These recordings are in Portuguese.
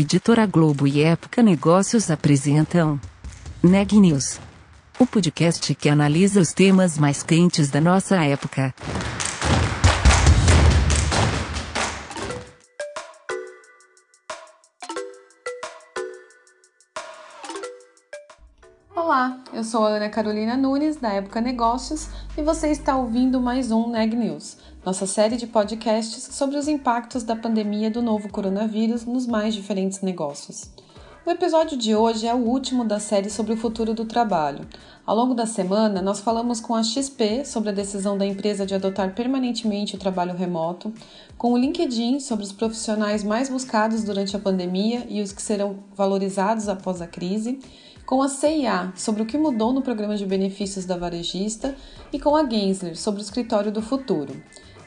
Editora Globo e Época Negócios apresentam Neg News, o podcast que analisa os temas mais quentes da nossa época. Olá, eu sou a Ana Carolina Nunes, da Época Negócios, e você está ouvindo mais um Neg News, nossa série de podcasts sobre os impactos da pandemia do novo coronavírus nos mais diferentes negócios. O episódio de hoje é o último da série sobre o futuro do trabalho. Ao longo da semana, nós falamos com a XP sobre a decisão da empresa de adotar permanentemente o trabalho remoto, com o LinkedIn sobre os profissionais mais buscados durante a pandemia e os que serão valorizados após a crise, com a CIA sobre o que mudou no programa de benefícios da varejista e com a Gensler sobre o escritório do futuro.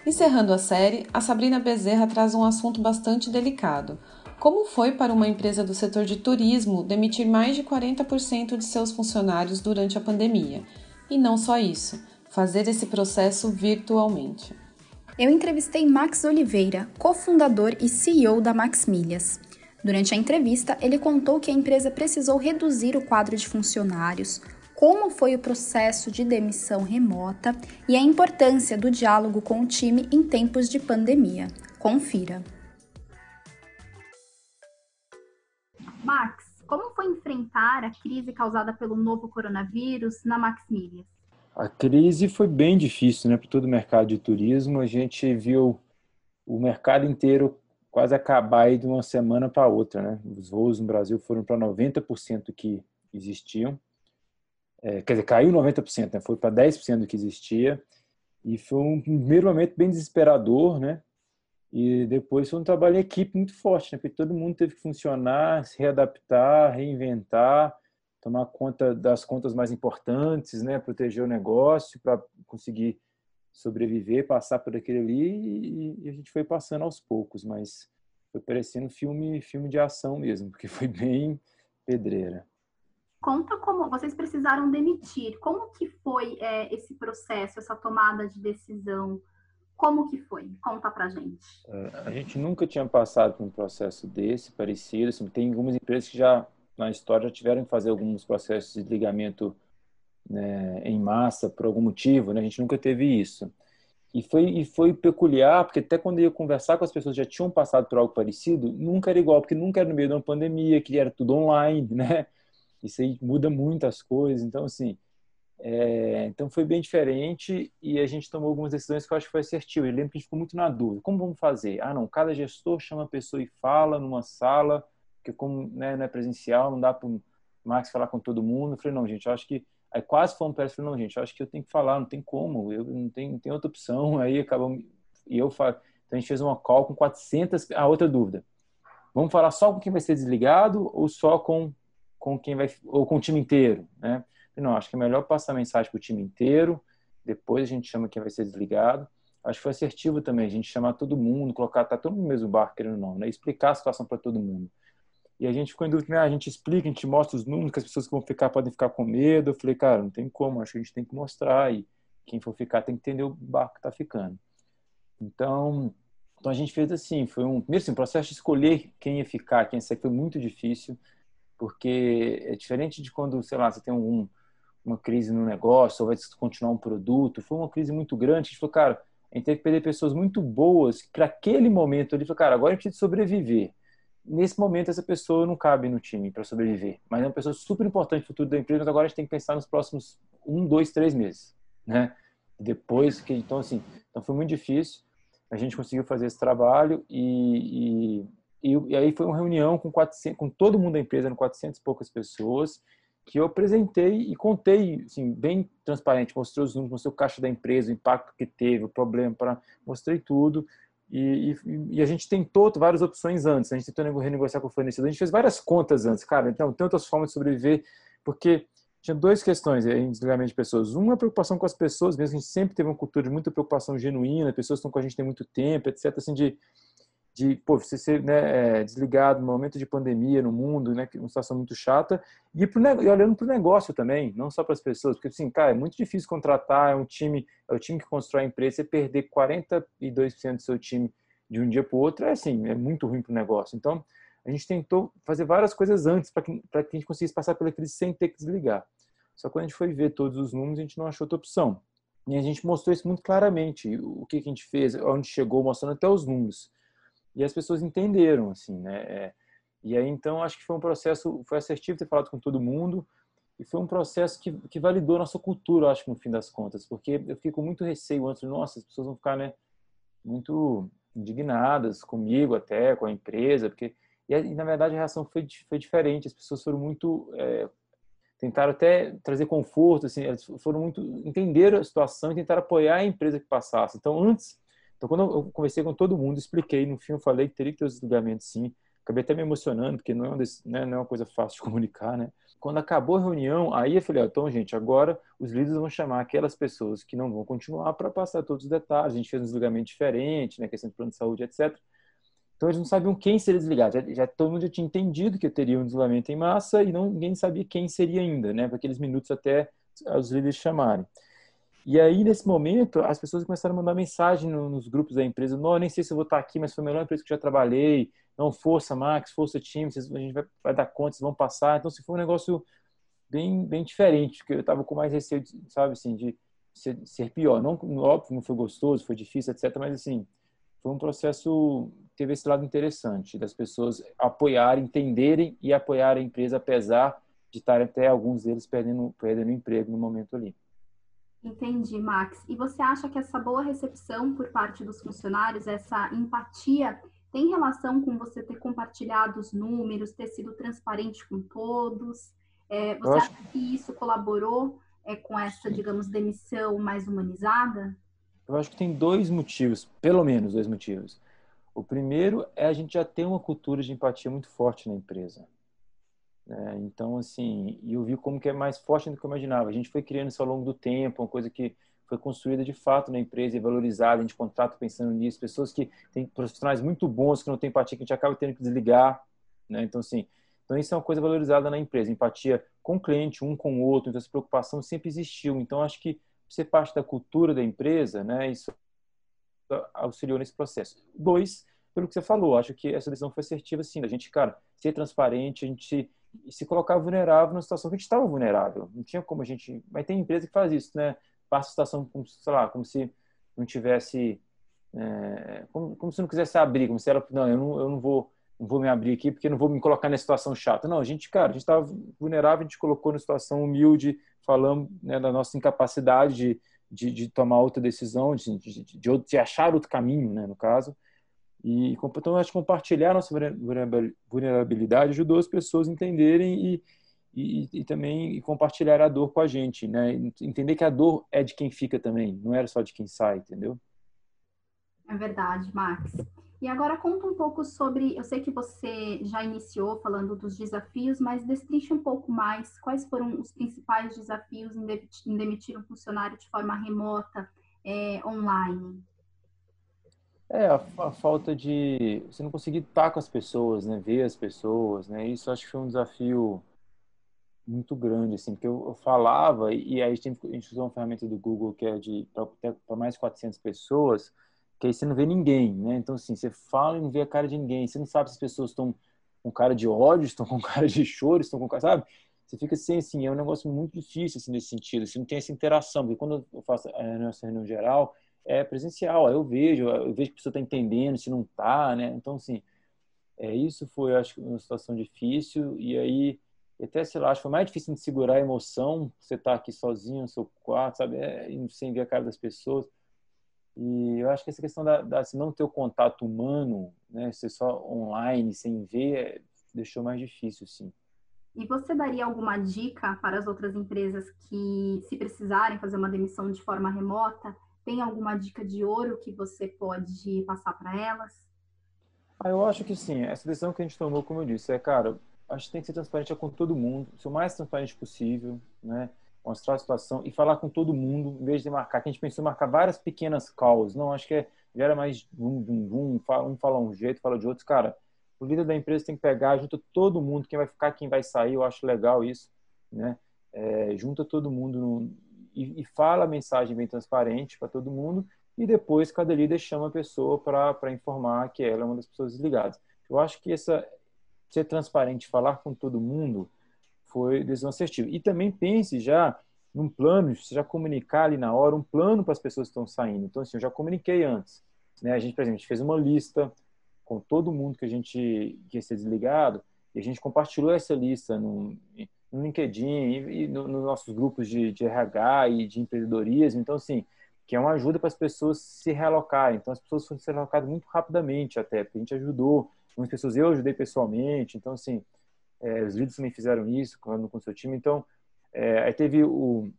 Encerrando a série, a Sabrina Bezerra traz um assunto bastante delicado. Como foi para uma empresa do setor de turismo demitir mais de 40% de seus funcionários durante a pandemia? E não só isso, fazer esse processo virtualmente. Eu entrevistei Max Oliveira, cofundador e CEO da Max Milhas. Durante a entrevista, ele contou que a empresa precisou reduzir o quadro de funcionários, como foi o processo de demissão remota e a importância do diálogo com o time em tempos de pandemia. Confira. Max, como foi enfrentar a crise causada pelo novo coronavírus na Max Milhas? A crise foi bem difícil né, para todo o mercado de turismo. A gente viu o mercado inteiro quase acabar de uma semana para outra. Né? Os voos no Brasil foram para 90% que existiam é, quer dizer, caiu 90%, né? foi para 10% do que existia, e foi um primeiro momento bem desesperador, né? E depois foi um trabalho em equipe muito forte, né? Porque todo mundo teve que funcionar, se readaptar, reinventar, tomar conta das contas mais importantes, né? Proteger o negócio para conseguir sobreviver, passar por aquele ali e, a gente foi passando aos poucos, mas foi parecendo filme, filme de ação mesmo, porque foi bem pedreira. Conta como vocês precisaram demitir. Como que foi é, esse processo, essa tomada de decisão? Como que foi? Conta pra gente. É, a gente nunca tinha passado por um processo desse, parecido. Assim, tem algumas empresas que já, na história, já tiveram que fazer alguns processos de desligamento né, em massa por algum motivo. Né? A gente nunca teve isso. E foi, e foi peculiar, porque até quando eu ia conversar com as pessoas que já tinham passado por algo parecido, nunca era igual, porque nunca era no meio de uma pandemia, que era tudo online, né? Isso aí muda muitas coisas. Então, assim, é, então foi bem diferente e a gente tomou algumas decisões que eu acho que foi assertivo. Eu lembro que a gente ficou muito na dúvida. Como vamos fazer? Ah, não, cada gestor chama a pessoa e fala numa sala, porque como né, não é presencial, não dá para o Max falar com todo mundo. Eu falei, não, gente, eu acho que... Aí quase fomos para falei, não, gente, eu acho que eu tenho que falar, não tem como, eu não tenho, não tenho outra opção. Aí acabamos... E eu falo... Então a gente fez uma call com 400... Ah, outra dúvida. Vamos falar só com quem vai ser desligado ou só com com quem vai ou com o time inteiro, né? Não, acho que é melhor passar a mensagem para o time inteiro, depois a gente chama quem vai ser desligado. Acho que foi assertivo também, a gente chamar todo mundo, colocar tá todo mundo no mesmo barco, querendo ou não, né? Explicar a situação para todo mundo. E a gente ficou em dúvida, né? a gente explica, a gente mostra os números, que as pessoas que vão ficar podem ficar com medo. Eu falei, cara, não tem como, acho que a gente tem que mostrar e quem for ficar tem que entender o barco que está ficando. Então, então a gente fez assim, foi um primeiro assim, processo de escolher quem ia ficar, quem ia sair foi muito difícil porque é diferente de quando, sei lá, você tem um, uma crise no negócio ou vai continuar um produto. Foi uma crise muito grande. A gente falou, cara, a gente teve que perder pessoas muito boas para aquele momento. Ele falou, cara, agora a gente precisa sobreviver. Nesse momento, essa pessoa não cabe no time para sobreviver, mas é uma pessoa super importante para o futuro da empresa. Mas agora a gente tem que pensar nos próximos um, dois, três meses, né? Depois que, então assim, então foi muito difícil. A gente conseguiu fazer esse trabalho e, e e, e, aí foi uma reunião com, 400, com todo mundo da empresa, eram 400 e poucas pessoas, que eu apresentei e contei, assim, bem transparente, mostrei os números, mostrei o caixa da empresa, o impacto que teve, o problema, para mostrei tudo. E, e, e, a gente tentou várias opções antes, a gente tentou renegociar com o fornecedor, a gente fez várias contas antes, cara, então outras formas de sobreviver, porque tinha duas questões em desligamento de pessoas. Uma, a preocupação com as pessoas, mesmo a gente sempre teve uma cultura de muita preocupação genuína, pessoas estão com a gente tem muito tempo, etc, assim, de de pô, você ser né, é, desligado no momento de pandemia no mundo, né, uma situação muito chata, e, pro, e olhando para o negócio também, não só para as pessoas, porque assim, cara, é muito difícil contratar, é um time, é o time que constrói a empresa, você perder 42% do seu time de um dia para o outro, é assim, é muito ruim para o negócio. Então, A gente tentou fazer várias coisas antes para que, que a gente conseguisse passar pela crise sem ter que desligar. Só que quando a gente foi ver todos os números, a gente não achou outra opção. E a gente mostrou isso muito claramente, o que, que a gente fez, onde chegou, mostrando até os números. E as pessoas entenderam, assim, né? É, e aí, então, acho que foi um processo, foi assertivo ter falado com todo mundo, e foi um processo que, que validou nossa cultura, acho que no fim das contas, porque eu fico com muito receio antes, nossa, as pessoas vão ficar, né, muito indignadas comigo até, com a empresa, porque e, e na verdade a reação foi foi diferente, as pessoas foram muito é, tentaram até trazer conforto, assim, foram muito entender a situação e tentaram apoiar a empresa que passasse. Então antes, então quando eu conversei com todo mundo, expliquei no fim, eu falei que teria que ter os julgamentos sim, acabei até me emocionando, porque não é, um desse, né, não é uma coisa fácil de comunicar, né? Quando acabou a reunião, aí eu falei, então, gente, agora os líderes vão chamar aquelas pessoas que não vão continuar para passar todos os detalhes. A gente fez um desligamento diferente, né, questão de plano de saúde, etc. Então, eles não sabiam quem seria desligado. Já, já todo mundo já tinha entendido que teria um desligamento em massa e não, ninguém sabia quem seria ainda, né, para aqueles minutos até os líderes chamarem. E aí, nesse momento, as pessoas começaram a mandar mensagem nos grupos da empresa: Não, nem sei se eu vou estar aqui, mas foi a melhor empresa que eu já trabalhei. Não, força, Max, força, time, a gente vai, vai dar conta, vocês vão passar. Então, se foi um negócio bem, bem diferente, porque eu estava com mais receio, sabe, assim, de ser, ser, pior. Não, óbvio, não foi gostoso, foi difícil, etc. Mas, assim, foi um processo, teve esse lado interessante, das pessoas apoiarem, entenderem e apoiar a empresa, apesar de estarem até alguns deles perdendo, perdendo emprego no momento ali. Entendi, Max. E você acha que essa boa recepção por parte dos funcionários, essa empatia, tem relação com você ter compartilhado os números, ter sido transparente com todos? É, você acho... acha que isso colaborou é, com essa, digamos, demissão mais humanizada? Eu acho que tem dois motivos, pelo menos dois motivos. O primeiro é a gente já ter uma cultura de empatia muito forte na empresa. É, então, assim, eu vi como que é mais forte do que eu imaginava. A gente foi criando isso ao longo do tempo, uma coisa que foi construída de fato na empresa e valorizada, a gente contrata pensando nisso, pessoas que têm profissionais muito bons, que não têm empatia, que a gente acaba tendo que desligar, né? Então, assim, então isso é uma coisa valorizada na empresa, empatia com o cliente, um com o outro, então essa preocupação sempre existiu. Então, acho que ser parte da cultura da empresa, né, isso auxiliou nesse processo. Dois, pelo que você falou, acho que essa decisão foi assertiva, sim, a gente, cara, ser transparente, a gente e se colocar vulnerável numa situação que a gente estava vulnerável. Não tinha como a gente. Mas tem empresa que faz isso, né? Passa a situação como, sei lá, como se não tivesse. É, como, como, se não quisesse abrir, como se ela. Não, eu não, eu não vou. Não vou me abrir aqui porque não vou me colocar nessa situação chata. Não, a gente, cara, a gente estava vulnerável, a gente colocou na situação humilde, falando né, da nossa incapacidade de, de, de tomar outra decisão, de, de, de, de achar outro caminho, né, no caso. E então, acho que compartilhar nossa vulnerabilidade ajudou as pessoas a entenderem e, e, e também e compartilhar a dor com a gente, né? Entender que a dor é de quem fica também, não era só de quem sai, entendeu? É verdade, Max. E agora conta um pouco sobre, eu sei que você já iniciou falando dos desafios, mas destrinche um pouco mais quais foram os principais desafios em demitir um funcionário de forma remota, é, online. É, a, a, falta de. Você não conseguir estar com as pessoas, né? Ver as pessoas, né? Isso acho que foi um desafio muito grande, assim, porque eu, eu falava e aí a gente, a gente usou uma ferramenta do Google que é de para mais de 400 pessoas, que aí você não vê ninguém, né? Então, assim, você fala e não vê a cara de ninguém. Você não sabe se as pessoas estão com cara de ódio, estão com cara de choro, estão com cara, sabe? Você fica assim, assim, é um negócio muito difícil, assim, nesse sentido. Você não tem essa interação, porque quando eu faço a nossa reunião geral, é presencial. Aí eu vejo, eu vejo que a pessoa está entendendo, se não está, né? Então, assim, é, isso foi, acho que, uma situação difícil. E aí, até, sei lá, acho que foi mais difícil de segurar a emoção, você tá aqui sozinho no seu quarto, sabe? É, sem ver a cara das pessoas. E eu acho que essa questão da, da assim, não ter o contato humano, né? Ser só online, sem ver, é, deixou mais difícil, sim. E você daria alguma dica para as outras empresas que, se precisarem fazer uma demissão de forma remota, tem alguma dica de ouro que você pode passar para elas? Ah, eu acho que sim. Essa decisão que a gente tomou, como eu disse, é, cara, a gente tem que ser transparente com todo mundo, ser o mais transparente possível, né? Mostrar a situação e falar com todo mundo, em vez de marcar, que a gente pensou em marcar várias pequenas calls. Não, acho que é, gera mais um, um, um, um fala um jeito, fala de outro. Cara, o líder da empresa tem que pegar, junta todo mundo, quem vai ficar, quem vai sair, eu acho legal isso, né? É, junta todo mundo no, e, e fala a mensagem bem transparente para todo mundo e depois cada líder chama a pessoa para informar que ela é uma das pessoas desligadas. Eu acho que essa ser transparente, falar com todo mundo, foi decisão. E também pense já num plano, você já comunicar ali na hora um plano para as pessoas que estão saindo. Então, assim, eu já comuniquei antes. Né? A gente, por exemplo, gente fez uma lista com todo mundo que a gente que ia ser desligado e a gente compartilhou essa lista no, no LinkedIn e, nos no nossos grupos de, de, RH e de empreendedorismo. Então, assim, que é uma ajuda para as pessoas se realocarem. Então, as pessoas foram se realocadas muito rapidamente até, porque a gente ajudou. Muitas pessoas eu ajudei pessoalmente. Então, assim, é, os líderes também fizeram isso com, com o seu time. Então, é, aí teve o,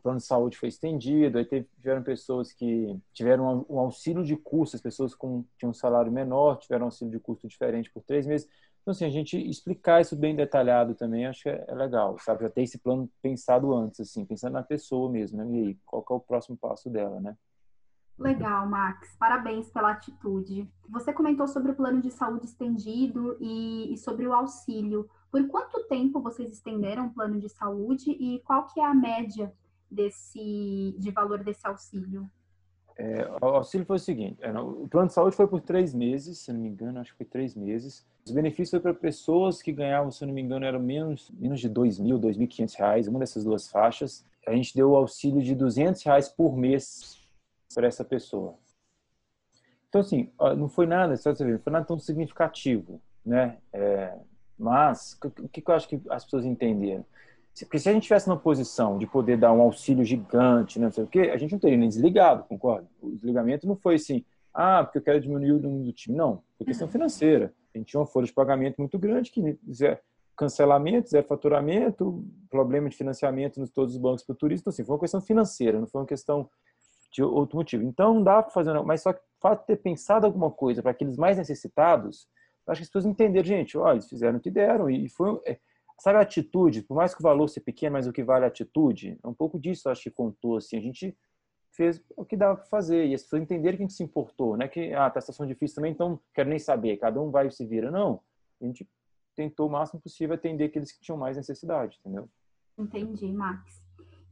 o plano de saúde foi estendido, aí teve, tiveram pessoas que tiveram um auxílio de custo, as pessoas com tinham um salário menor tiveram um auxílio de custo diferente por três meses. Então, assim, a gente explicar isso bem detalhado também, acho que é, legal, sabe? Já ter esse plano pensado antes, assim, pensando na pessoa mesmo, né? E aí, qual é o próximo passo dela, né? Legal, Max. Parabéns pela atitude. Você comentou sobre o plano de saúde estendido e, e, sobre o auxílio. Por quanto tempo vocês estenderam o plano de saúde e qual que é a média desse de valor desse auxílio? É, o auxílio foi o seguinte: é, o plano de saúde foi por três meses, se não me engano, acho que foi três meses. Os benefícios foi para pessoas que ganhavam, se não me engano, eram menos, menos de dois mil, dois mil quinhentos reais, uma dessas duas faixas. A gente deu o auxílio de duzentos reais por mês para essa pessoa. Então, assim, não foi nada, só você ver, não foi nada tão significativo, né? É, mas, o que, que eu acho que as pessoas entenderam? Porque se a gente tivesse numa posição de poder dar um auxílio gigante, né, não sei o quê, a gente não teria nem desligado, concorda? O desligamento não foi assim, ah, porque eu quero diminuir o número do time. Não, foi questão uhum. financeira. A gente tinha uma folha de pagamento muito grande, que zero, cancelamento, zero faturamento, problema de financiamento nos todos os bancos para o turista. Então, assim, foi uma questão financeira, não foi uma questão de outro motivo. Então, não dá para fazer, mas só que o fato de ter pensado alguma coisa para aqueles mais necessitados, acho que as pessoas entenderam, gente, olha, eles fizeram o que deram e foi é, sabe a atitude, por mais que o valor seja pequeno, mas o que vale a atitude, é um pouco disso acho que contou, assim, a gente fez o que dava para fazer e as pessoas entenderam que a gente se importou, não é que, ah, tá situação difícil também, então quero nem saber, cada um vai e se vira, não, a gente tentou o máximo possível atender aqueles que tinham mais necessidade, entendeu? Entendi, Max.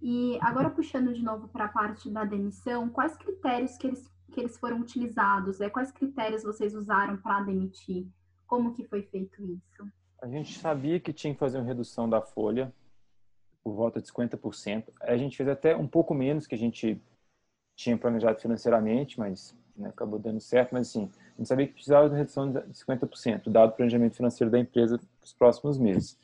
E agora puxando de novo para a parte da demissão, quais critérios que eles, que eles foram utilizados? Né? Quais critérios vocês usaram para demitir? Como que foi feito isso? A gente sabia que tinha que fazer uma redução da folha por volta de 50%. A gente fez até um pouco menos que a gente tinha planejado financeiramente, mas né, acabou dando certo. Mas assim, a gente sabia que precisava de uma redução de 50%, dado o planejamento financeiro da empresa para os próximos meses.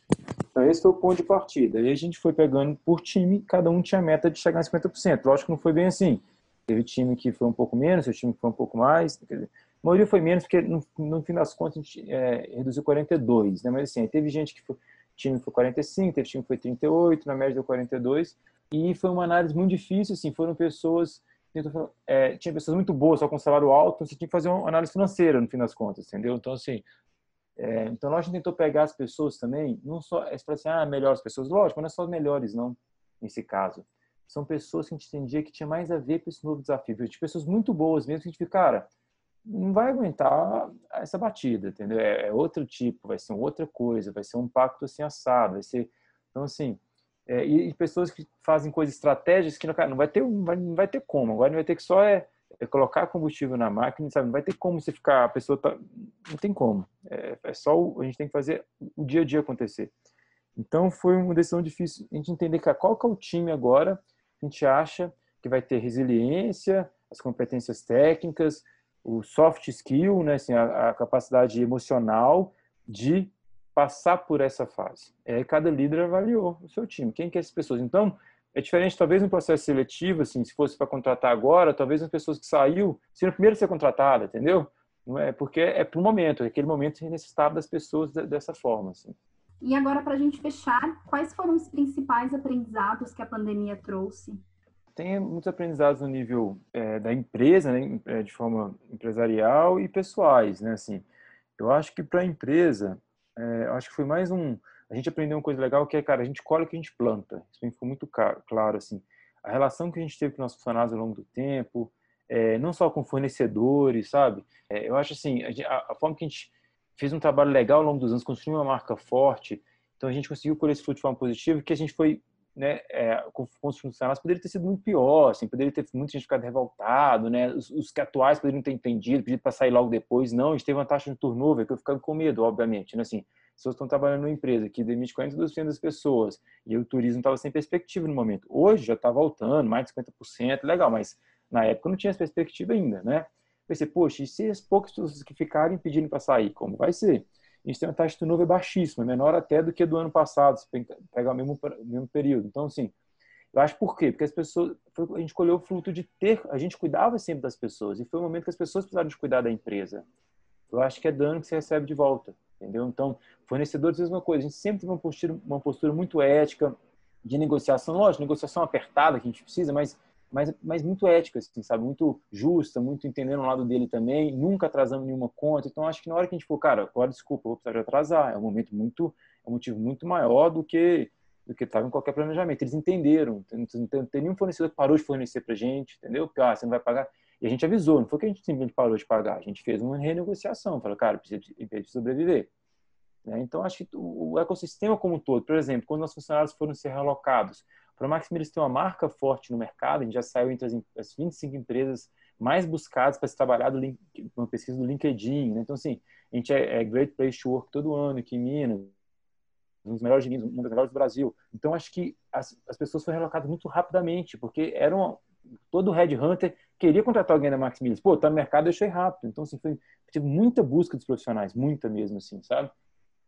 Então, esse foi o ponto de partida. E a gente foi pegando por time, cada um tinha a meta de chegar em 50%. Lógico que não foi bem assim. Teve time que foi um pouco menos, teve time que foi um pouco mais. Dizer, a maioria foi menos, porque no, no fim das contas a gente é, reduziu 42, né? Mas assim, teve gente que foi, time foi 45, teve time que foi 38, na média deu 42. E foi uma análise muito difícil, assim, foram pessoas é, tinha pessoas muito boas, só com salário alto, então você tinha que fazer uma análise financeira no fim das contas, entendeu? Então, assim, é, então a gente tentou pegar as pessoas também, não só, é para assim, ah, melhores pessoas, lógico, não é só melhores, não, nesse caso. São pessoas que a gente entendia que tinha mais a ver com esse novo desafio, de pessoas muito boas mesmo, que a gente fica, cara, não vai aguentar essa batida, entendeu? É, é outro tipo, vai ser outra coisa, vai ser um pacto assim assado, vai ser, então assim, é, e, pessoas que fazem coisas estratégicas que não, não vai ter não vai, não vai ter como agora não vai ter que só é, é, colocar combustível na máquina sabe não vai ter como você ficar a pessoa tá, não tem como é, é só o, a gente tem que fazer o dia a dia acontecer então foi uma decisão difícil a gente entender que, qual que é o time agora a gente acha que vai ter resiliência as competências técnicas o soft skill né assim, a, a capacidade emocional de passar por essa fase. É, cada líder avaliou o seu time, quem que é essas pessoas. Então, é diferente, talvez no processo seletivo, assim, se fosse para contratar agora, talvez as pessoas que saiu seriam primeiro a ser contratada, entendeu? Não é porque é para o momento, é aquele momento que necessitava das pessoas dessa forma, assim. E agora, para a gente fechar, quais foram os principais aprendizados que a pandemia trouxe? Tem muitos aprendizados no nível é, da empresa, né, é, de forma empresarial e pessoais, né, assim. Eu acho que para a empresa, é, acho que foi mais um. A gente aprendeu uma coisa legal que é, cara, a gente colhe o que a gente planta. Isso ficou muito claro, assim. A relação que a gente teve com nossos funcionários ao longo do tempo, é, não só com fornecedores, sabe? É, eu acho assim, a, a, forma que a gente fez um trabalho legal ao longo dos anos, construiu uma marca forte, então a gente conseguiu colher esse fruto de forma positiva, que a gente foi, né, é, com, com, os funcionários, poderia ter sido muito pior, assim, poderia ter muita gente ficado revoltado, né? Os, os que atuais poderiam ter entendido, pedido para sair logo depois, não, a gente teve uma taxa de turnover que eu ficava com medo, obviamente, né? Assim, pessoas estão trabalhando numa empresa que demite 42% das pessoas e o turismo estava sem perspectiva no momento. Hoje já está voltando, mais de 50%, legal, mas na época não tinha essa perspectiva ainda, né? Pensei, poxa, e se as poucas pessoas que ficarem pedindo para sair, como vai ser? A gente tem uma taxa de turnover baixíssima, menor até do que do ano passado, se pegar o mesmo, mesmo período. Então, assim, eu acho por quê? Porque as pessoas, a gente colheu o fruto de ter, a gente cuidava sempre das pessoas e foi o momento que as pessoas precisaram de cuidar da empresa. Eu acho que é dano que você recebe de volta, entendeu? Então, fornecedores, mesma coisa. A gente sempre teve uma postura, uma postura muito ética de negociação. Lógico, negociação apertada que a gente precisa, mas, mas, mas muito ética, assim, sabe? Muito justa, muito entendendo o lado dele também, nunca atrasando nenhuma conta. Então, acho que na hora que a gente for, cara, agora desculpa, vou precisar de atrasar. É um momento muito, é um motivo muito maior do que do que estava em qualquer planejamento. Eles entenderam, não tem nenhum fornecedor que parou de fornecer para gente, entendeu? Porque ah, você não vai pagar. E a gente avisou, não foi que a gente simplesmente parou de pagar, a gente fez uma renegociação, falou, cara, precisa de sobreviver. Né? Então, acho que o ecossistema como um todo, por exemplo, quando nossos funcionários foram ser realocados, para Max Mills ter uma marca forte no mercado, a gente já saiu entre as, as 25 empresas mais buscadas para se trabalhar do link, uma pesquisa do LinkedIn. Né? Então, assim, a gente é, é Great Place to Work todo ano aqui em Minas, um dos melhores um dos melhores do Brasil. Então, acho que as, as pessoas foram relocadas muito rapidamente, porque eram todo headhunter queria contratar alguém da Max Mills. Pô, tá no mercado, eu achei rápido. Então, assim, foi, tive muita busca dos profissionais, muita mesmo, assim, sabe?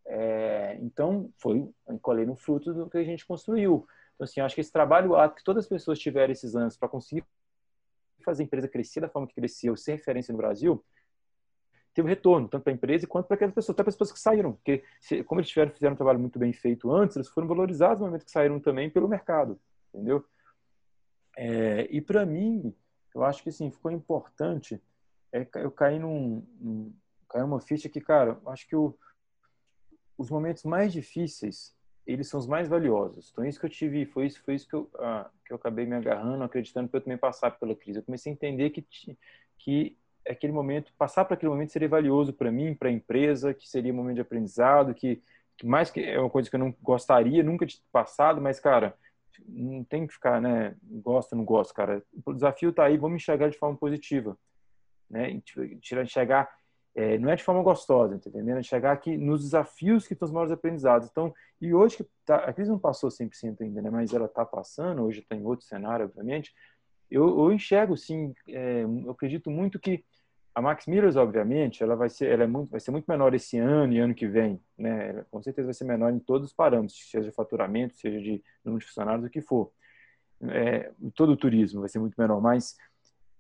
É, então, foi, colhei no fruto do que a gente construiu. Então, assim, acho que esse trabalho que todas as pessoas tiveram esses anos para conseguir fazer a empresa crescer da forma que cresceu, ser referência no Brasil, teve retorno, tanto para a empresa quanto para aquelas pessoas, até para as pessoas que saíram. Porque, como eles tiveram, fizeram um trabalho muito bem feito antes, eles foram valorizados no momento que saíram também pelo mercado, entendeu? É, e para mim, eu acho que assim, ficou importante é, eu caí num, num caiu uma ficha que, cara, acho que o, os momentos mais difíceis eles são os mais valiosos. Então, isso que eu tive, foi isso, foi isso que eu, ah, que eu acabei me agarrando, acreditando que eu também passar pela crise. Eu comecei a entender que, que aquele momento, passar para aquele momento seria valioso para mim, para a empresa, que seria um momento de aprendizado, que, que, mais que é uma coisa que eu não gostaria nunca de passado, mas cara, não tem que ficar, né, gosta, não gosta, cara. O desafio está aí, vamos enxergar de forma positiva, né? Tirar enxergar é, não é de forma gostosa, tá entendendo? Enxergar aqui nos desafios que estão os maiores aprendizados. Então, e hoje que tá, a crise não passou 100% ainda, né, mas ela está passando, hoje está em outro cenário, obviamente. Eu, eu enxergo, sim, é, eu acredito muito que a Max Millers, obviamente, ela vai ser, ela é muito, vai ser muito menor esse ano e ano que vem, né? Ela, com certeza vai ser menor em todos os parâmetros, seja de faturamento, seja de número de funcionários, o que for. É, todo o turismo vai ser muito menor, mas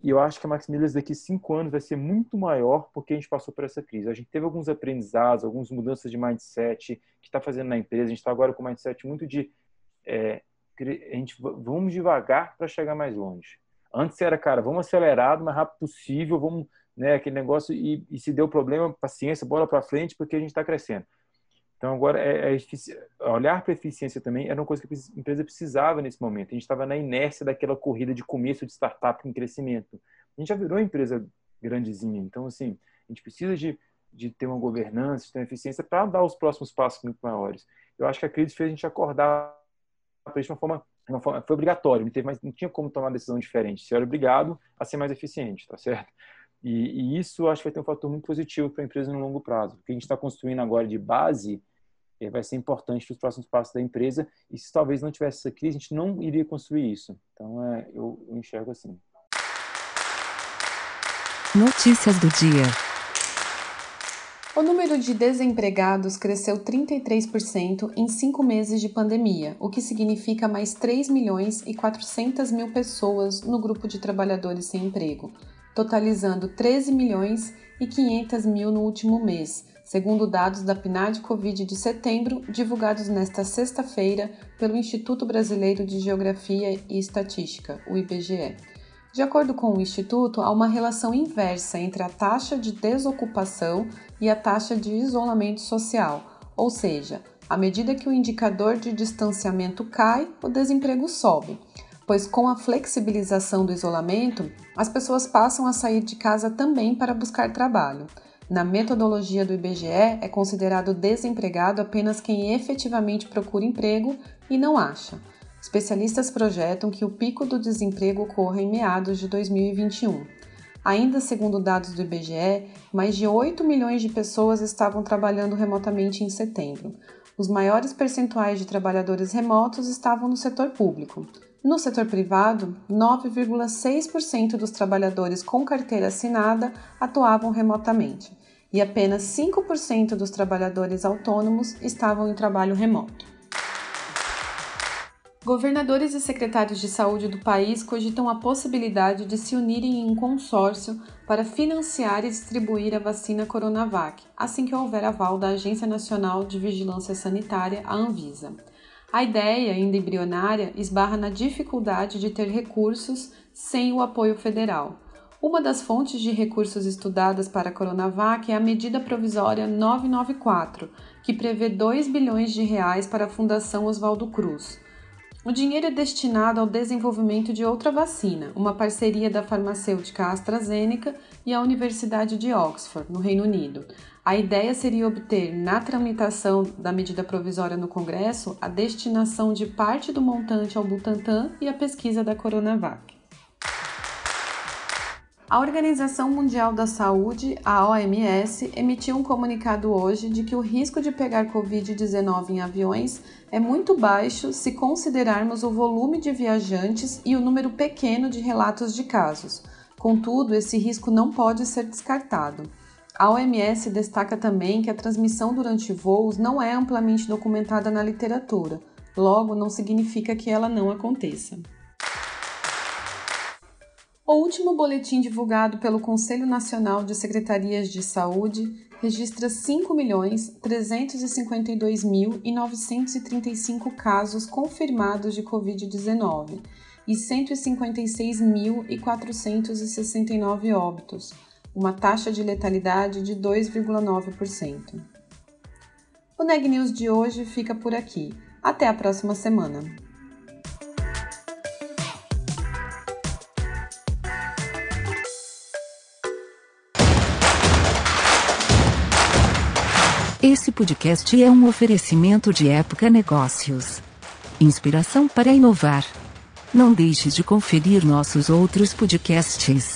eu acho que a Max Millers daqui cinco anos vai ser muito maior porque a gente passou por essa crise. A gente teve alguns aprendizados, algumas mudanças de mindset que está fazendo na empresa. A gente está agora com um mindset muito de é, a gente vamos devagar para chegar mais longe. Antes era, cara, vamos acelerar o mais rápido possível, vamos né, aquele negócio e, e se deu problema, paciência, bola para frente, porque a gente está crescendo. Então, agora, é, é olhar para eficiência também era uma coisa que a empresa precisava nesse momento. A gente estava na inércia daquela corrida de começo de startup em crescimento. A gente já virou uma empresa grandezinha. Então, assim, a gente precisa de, de ter uma governança, de ter uma eficiência para dar os próximos passos muito maiores. Eu acho que a crise fez a gente acordar para isso de uma forma, uma forma foi obrigatório, não, teve mais, não tinha como tomar uma decisão diferente. Você era obrigado a ser mais eficiente, tá certo? E, e isso acho que vai ter um fator muito positivo para a empresa no longo prazo. O que a gente está construindo agora de base eh, vai ser importante para os próximos passos da empresa. E se talvez não tivesse essa crise, a gente não iria construir isso. Então, é, eu, eu enxergo assim. Notícias do dia. O número de desempregados cresceu 33% em cinco meses de pandemia, o que significa mais 3 milhões e 400 mil pessoas no grupo de trabalhadores sem emprego totalizando 13 milhões e 500 mil no último mês, segundo dados da PNAD Covid de setembro, divulgados nesta sexta-feira pelo Instituto Brasileiro de Geografia e Estatística, o IBGE. De acordo com o Instituto, há uma relação inversa entre a taxa de desocupação e a taxa de isolamento social, ou seja, à medida que o indicador de distanciamento cai, o desemprego sobe pois com a flexibilização do isolamento, as pessoas passam a sair de casa também para buscar trabalho. Na metodologia do IBGE, é considerado desempregado apenas quem efetivamente procura emprego e não acha. Especialistas projetam que o pico do desemprego ocorra em meados de 2021. Ainda segundo dados do IBGE, mais de 8 milhões de pessoas estavam trabalhando remotamente em setembro. Os maiores percentuais de trabalhadores remotos estavam no setor público. No setor privado, 9,6% dos trabalhadores com carteira assinada atuavam remotamente e apenas 5% dos trabalhadores autônomos estavam em trabalho remoto. Governadores e secretários de saúde do país cogitam a possibilidade de se unirem em um consórcio para financiar e distribuir a vacina Coronavac, assim que houver aval da Agência Nacional de Vigilância Sanitária, a Anvisa. A ideia, ainda embrionária, esbarra na dificuldade de ter recursos sem o apoio federal. Uma das fontes de recursos estudadas para a Coronavac é a medida provisória 994, que prevê 2 bilhões de reais para a Fundação Oswaldo Cruz. O dinheiro é destinado ao desenvolvimento de outra vacina, uma parceria da farmacêutica AstraZeneca e a Universidade de Oxford, no Reino Unido. A ideia seria obter, na tramitação da medida provisória no Congresso, a destinação de parte do montante ao Butantan e a pesquisa da Coronavac. A Organização Mundial da Saúde, a OMS, emitiu um comunicado hoje de que o risco de pegar Covid-19 em aviões é muito baixo se considerarmos o volume de viajantes e o número pequeno de relatos de casos. Contudo, esse risco não pode ser descartado. A OMS destaca também que a transmissão durante voos não é amplamente documentada na literatura, logo, não significa que ela não aconteça. O último boletim divulgado pelo Conselho Nacional de Secretarias de Saúde registra 5.352.935 casos confirmados de Covid-19 e 156.469 óbitos, uma taxa de letalidade de 2,9%. O Neg News de hoje fica por aqui. Até a próxima semana. Esse podcast é um oferecimento de Época Negócios. Inspiração para inovar. Não deixe de conferir nossos outros podcasts.